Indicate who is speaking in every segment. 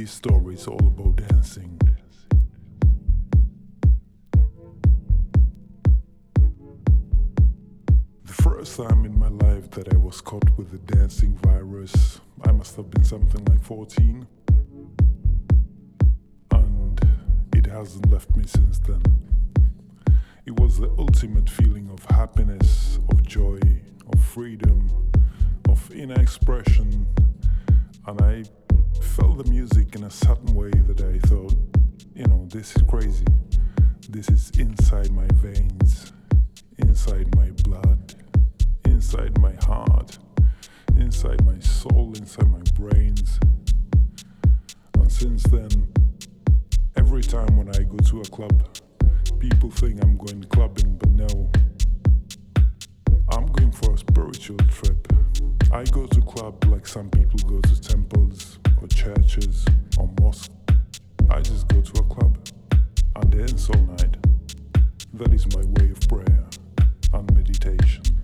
Speaker 1: This story is all about dancing. The first time in my life that I was caught with the dancing virus, I must have been something like 14. And it hasn't left me since then. It was the ultimate feeling of happiness, of joy, of freedom, of inner expression. And I felt the music in a certain way that I thought, you know, this is crazy. This is inside my veins, inside my blood, inside my heart, inside my soul, inside my brains. And since then, every time when I go to a club, people think I'm going clubbing, but no. I'm going for a spiritual trip. I go to club like some people go to temples or churches or mosques. I just go to a club and dance all night. That is my way of prayer and meditation.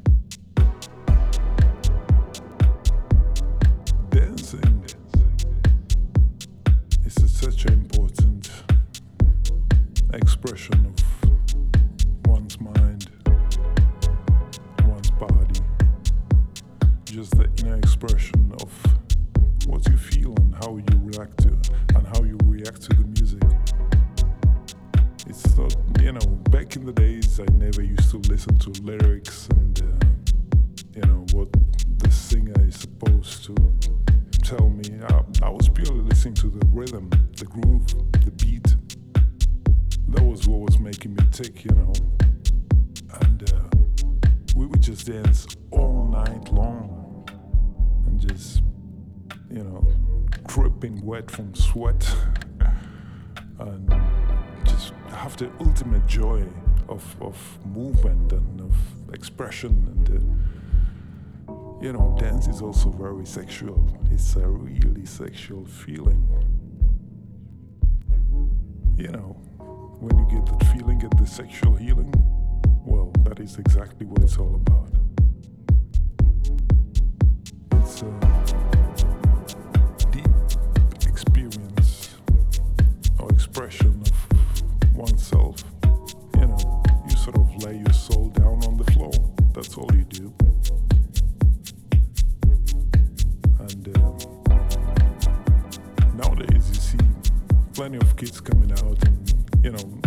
Speaker 1: Expression and uh, you know dance is also very sexual. It's a really sexual feeling. You know when you get that feeling get the sexual healing well that is exactly what it's all about. It's a deep experience or expression of oneself. You know you sort of lay that's all you do and um, nowadays you see plenty of kids coming out and you know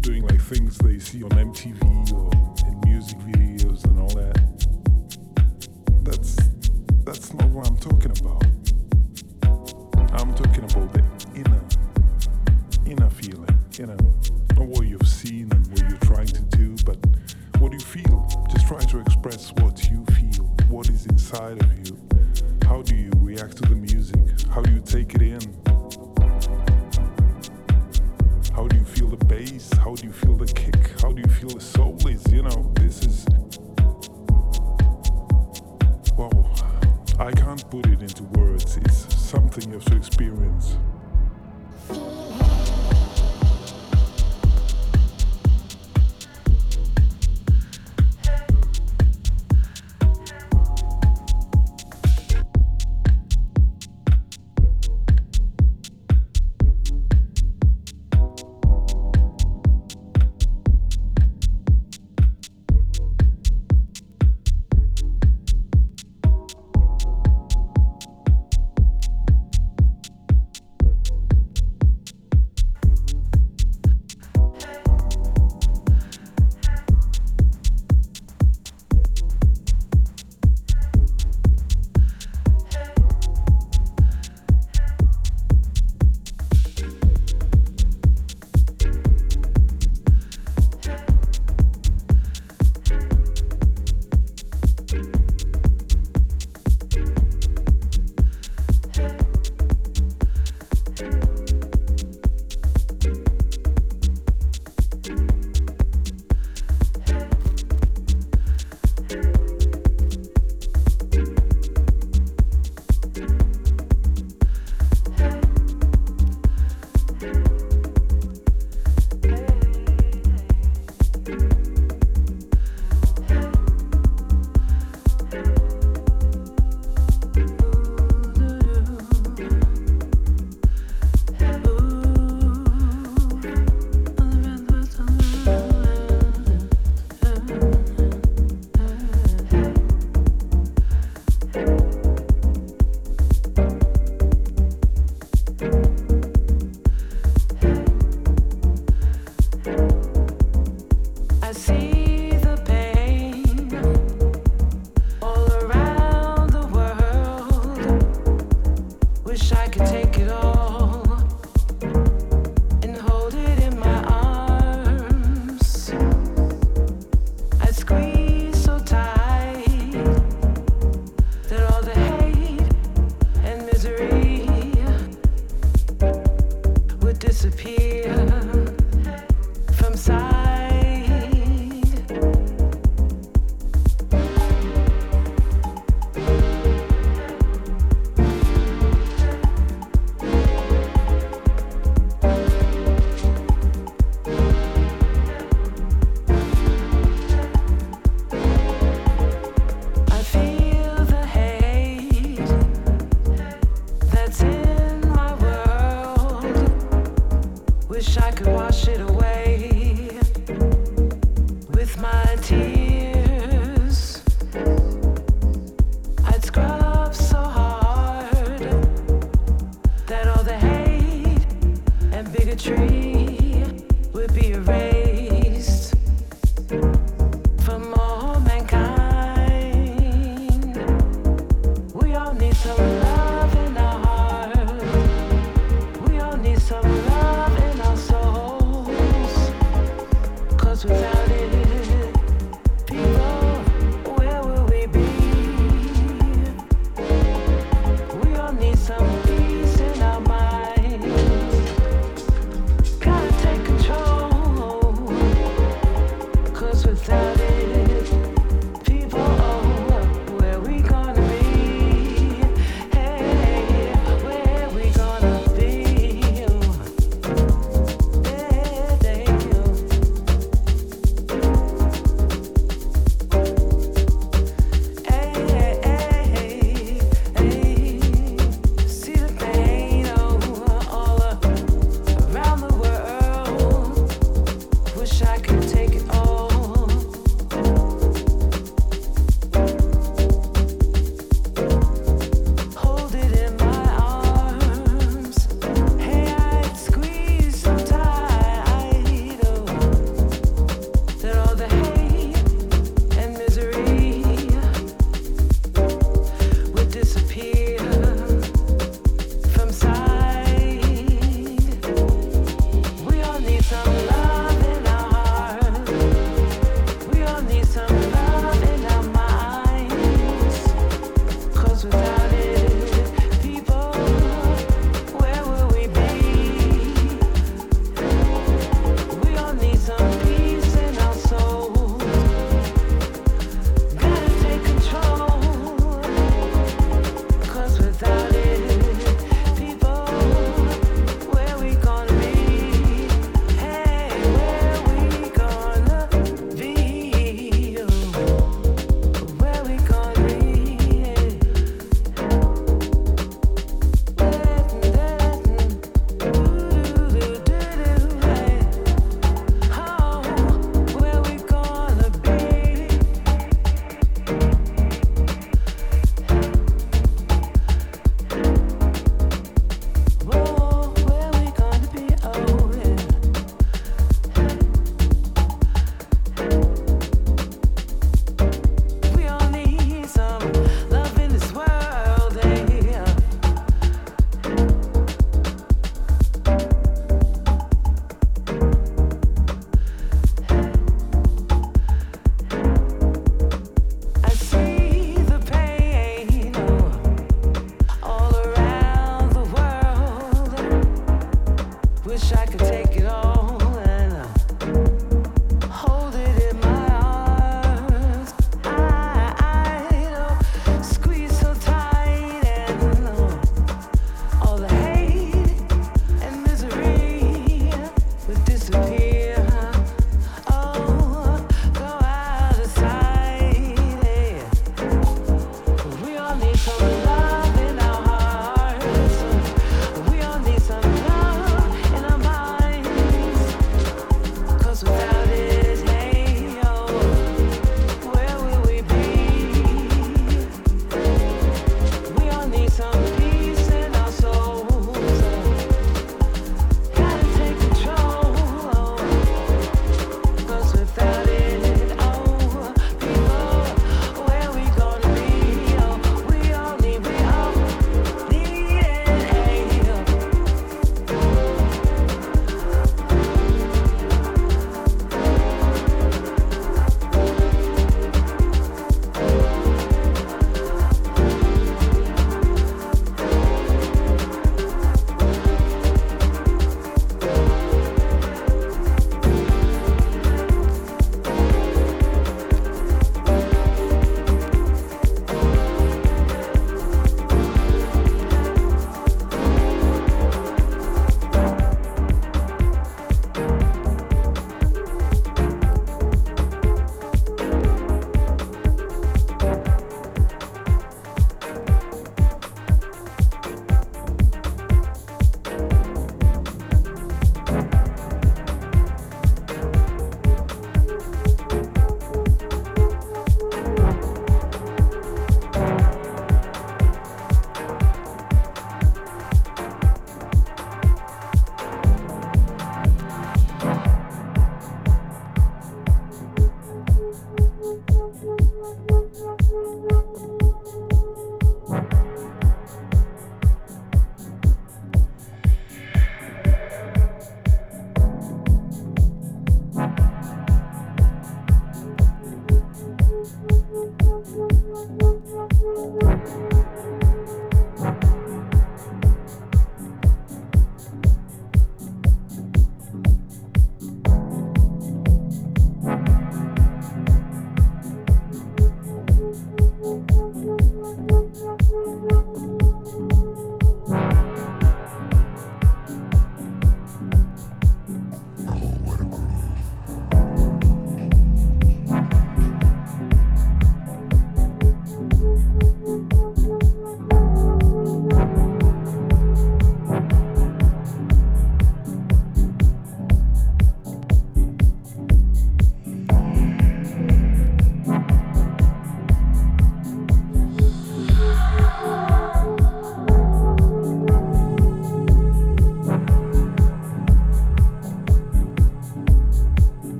Speaker 1: doing like things they see on MTV or in music videos and all that. That's that's not what I'm talking about. I'm talking about the inner inner feeling, you know, express what you feel, what is inside of you. How do you react to the music? How do you take it in? How do you feel the bass? How do you feel the kick? How do you feel the soul is? You know, this is. Wow, I can't put it into words.
Speaker 2: It's something you have to experience.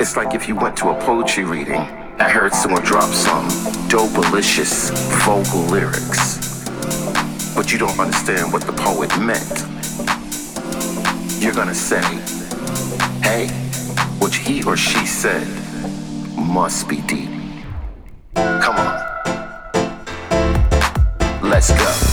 Speaker 2: It's like if you went to
Speaker 3: a
Speaker 4: poetry reading and heard someone
Speaker 5: drop some dope, delicious vocal
Speaker 6: lyrics, but you don't understand
Speaker 7: what
Speaker 8: the poet meant. You're gonna say,
Speaker 9: hey,
Speaker 10: what he or she said must be deep. Come on. Let's go.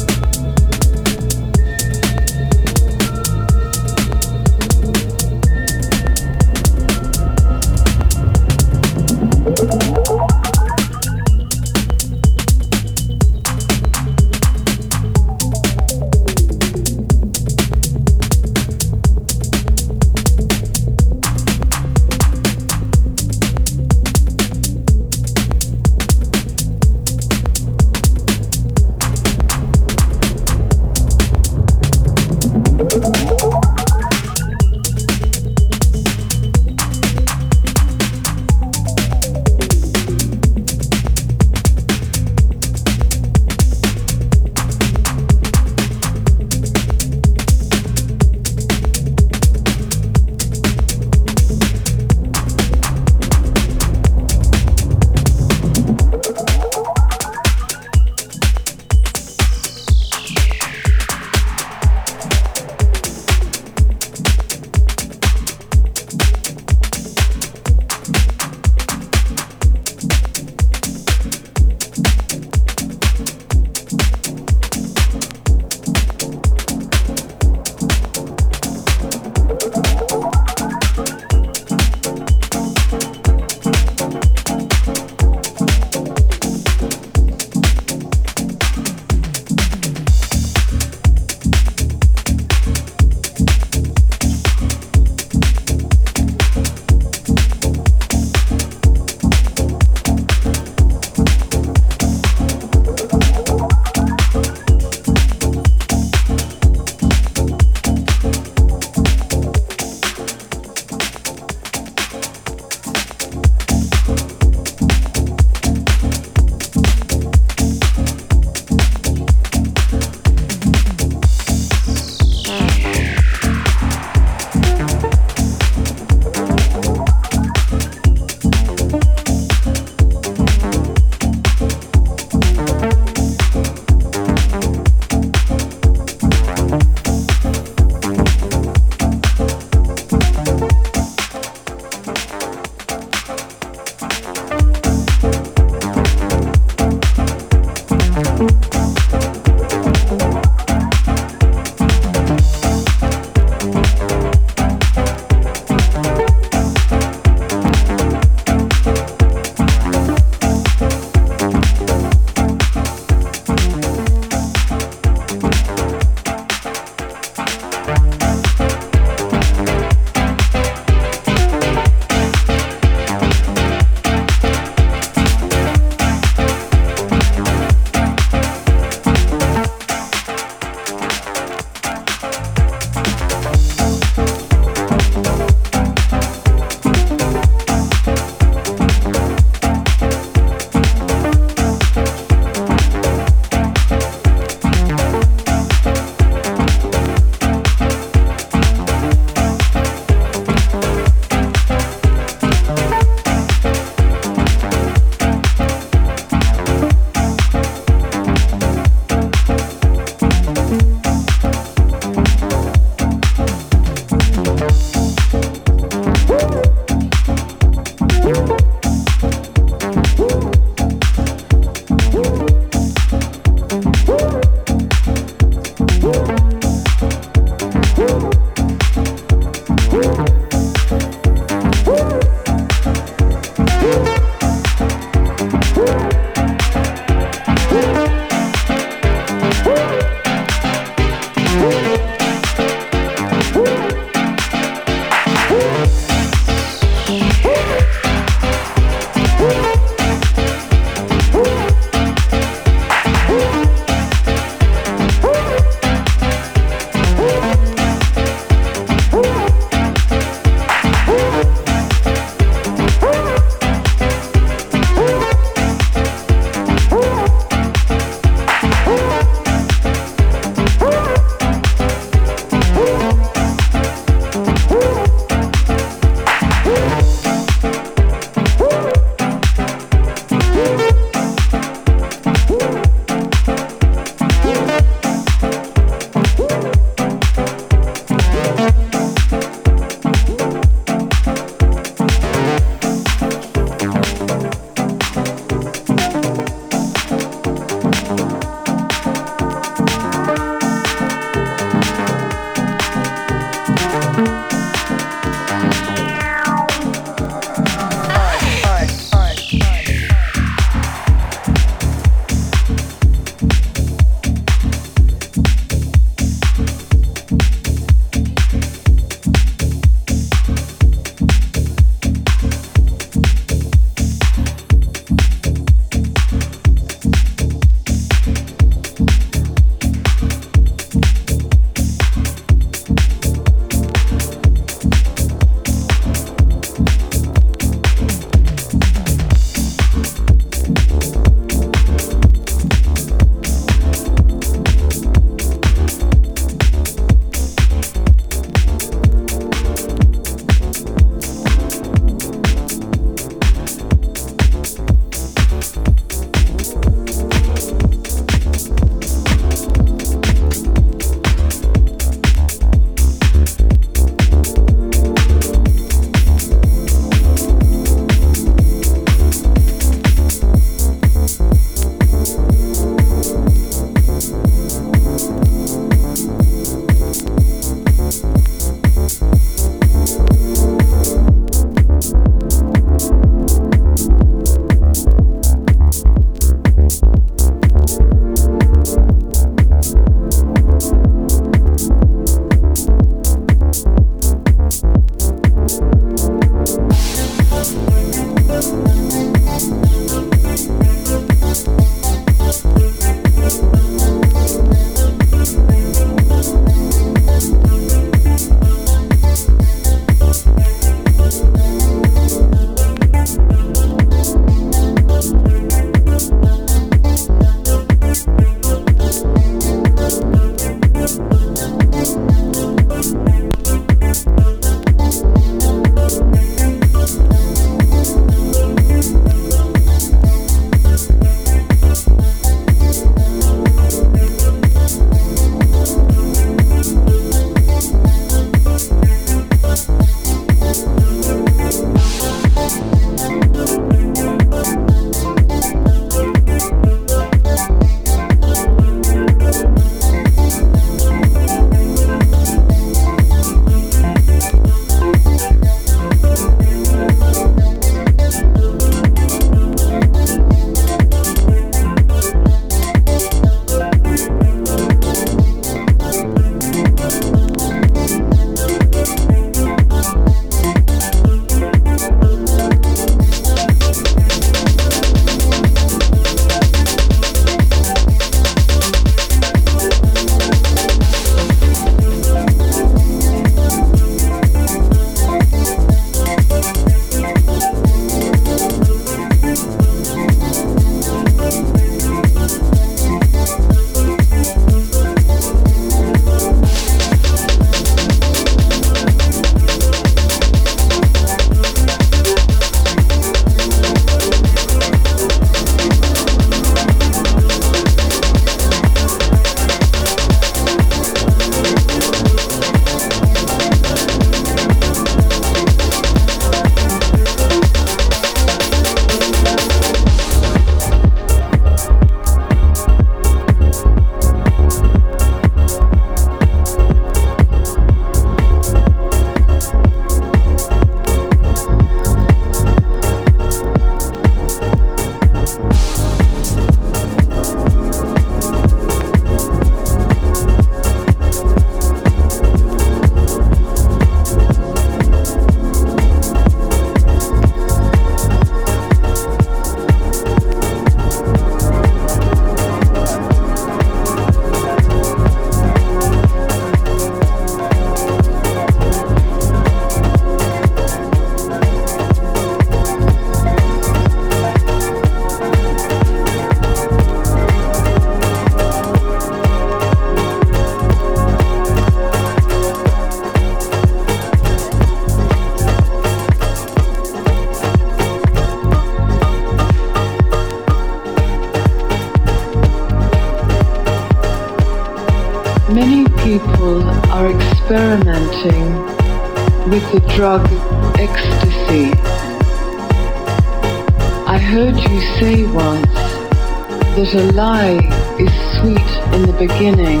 Speaker 10: A lie is sweet in the beginning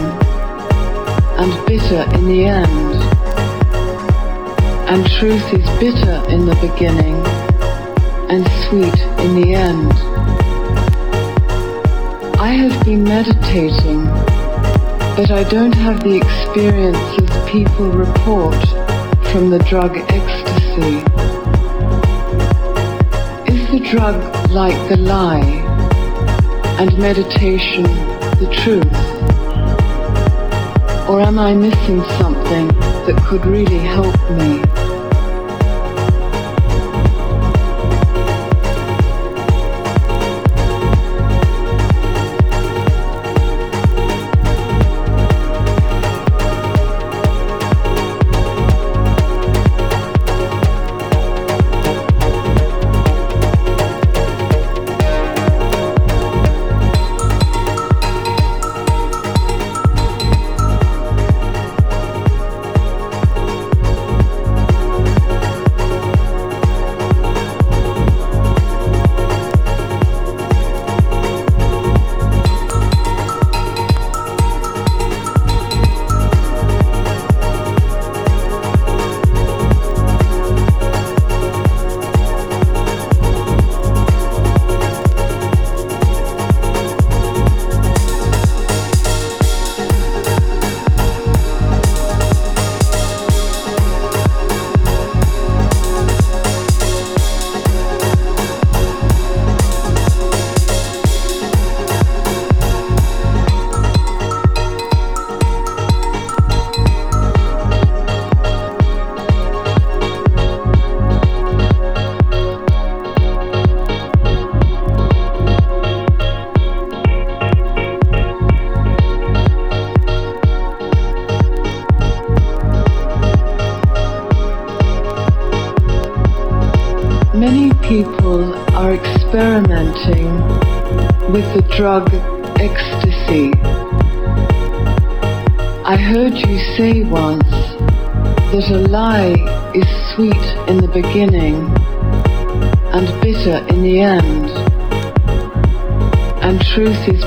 Speaker 10: and bitter in the end. And truth is bitter in the beginning and sweet in the end. I have been meditating, but I don't have the experiences people report from the drug ecstasy. Is the drug like the lie and meditation the truth? Or am I missing something that could really help me?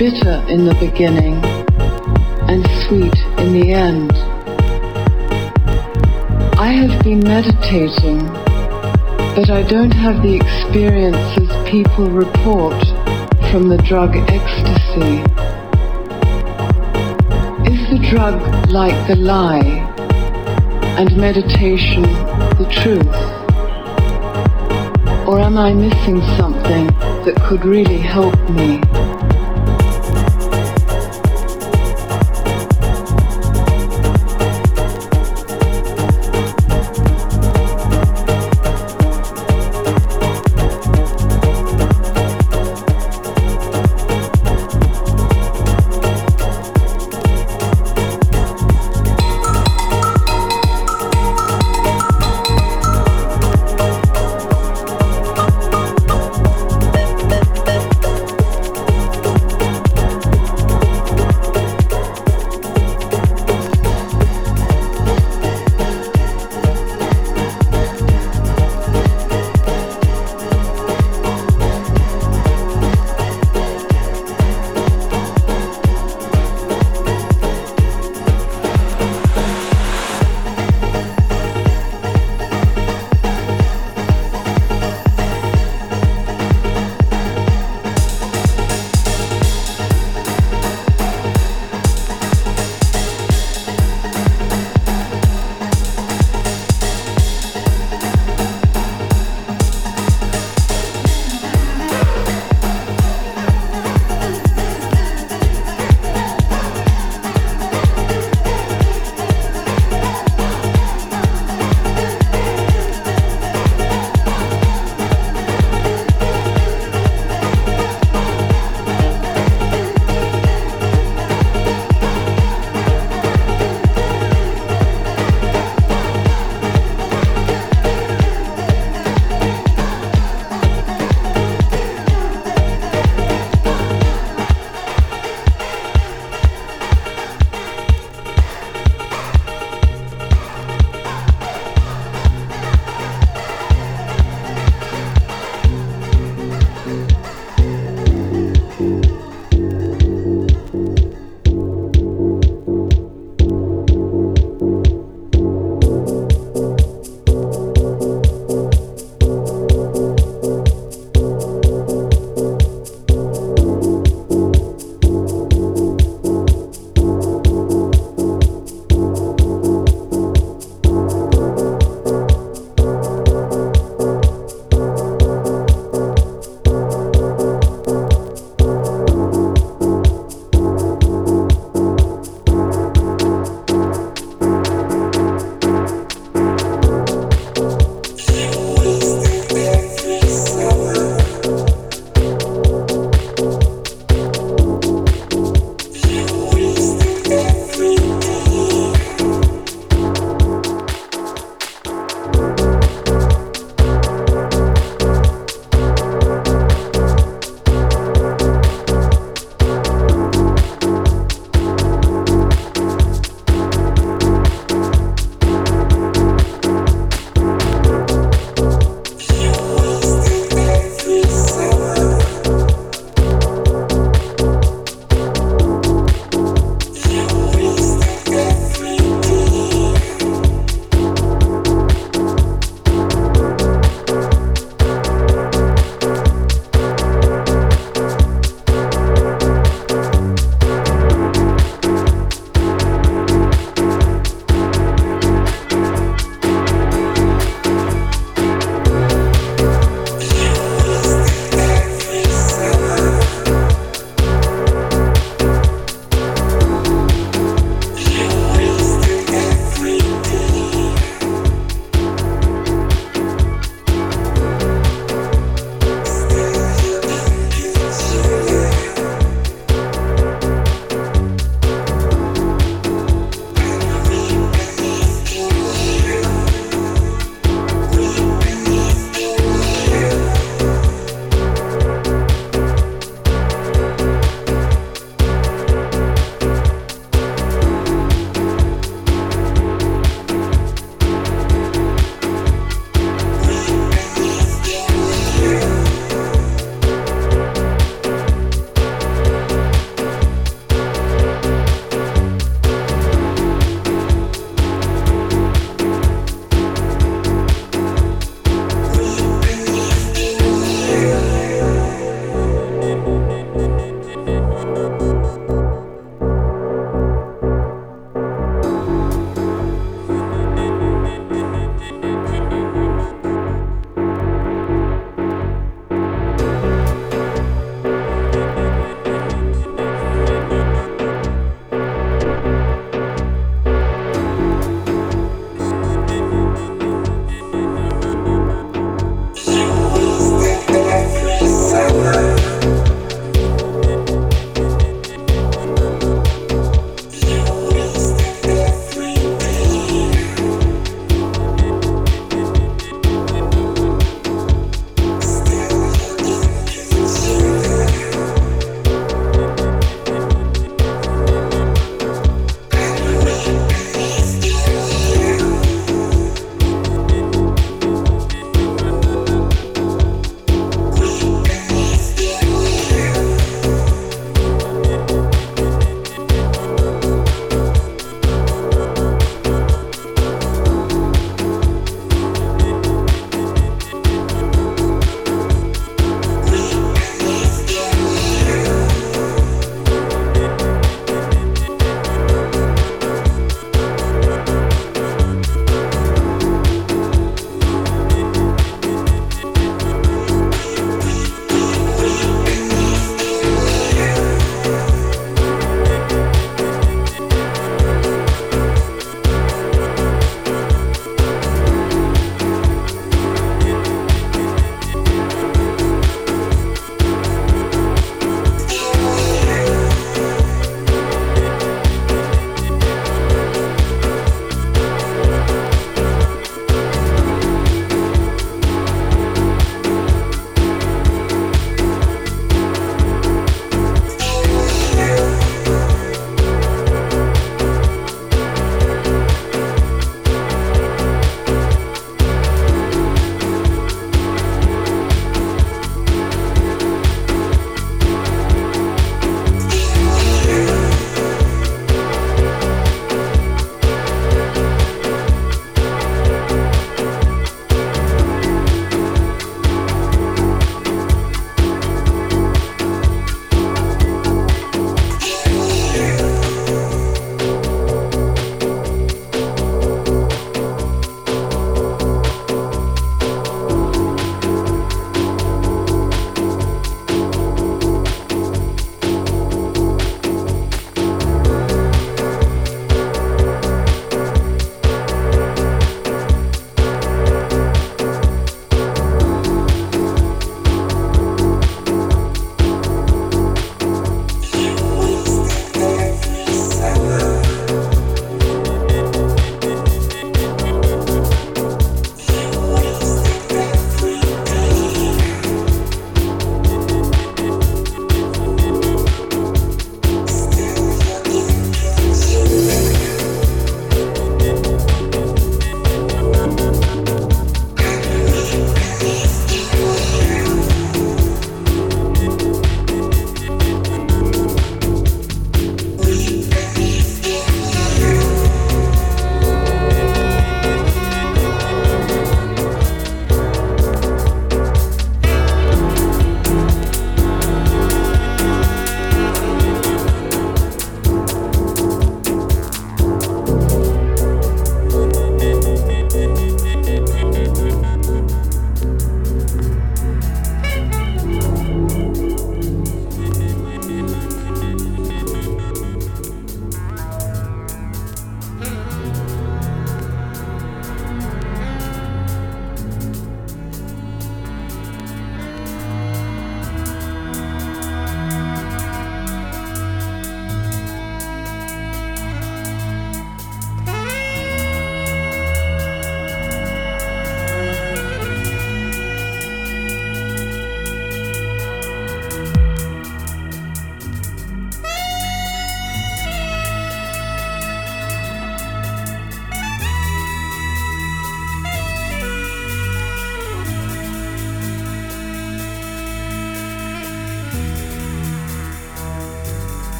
Speaker 10: Bitter in the beginning and sweet in the end. I have been meditating, but I don't have the experiences people report from the drug ecstasy? Is the drug like the lie and meditation the truth? Or am I missing something that could really help me?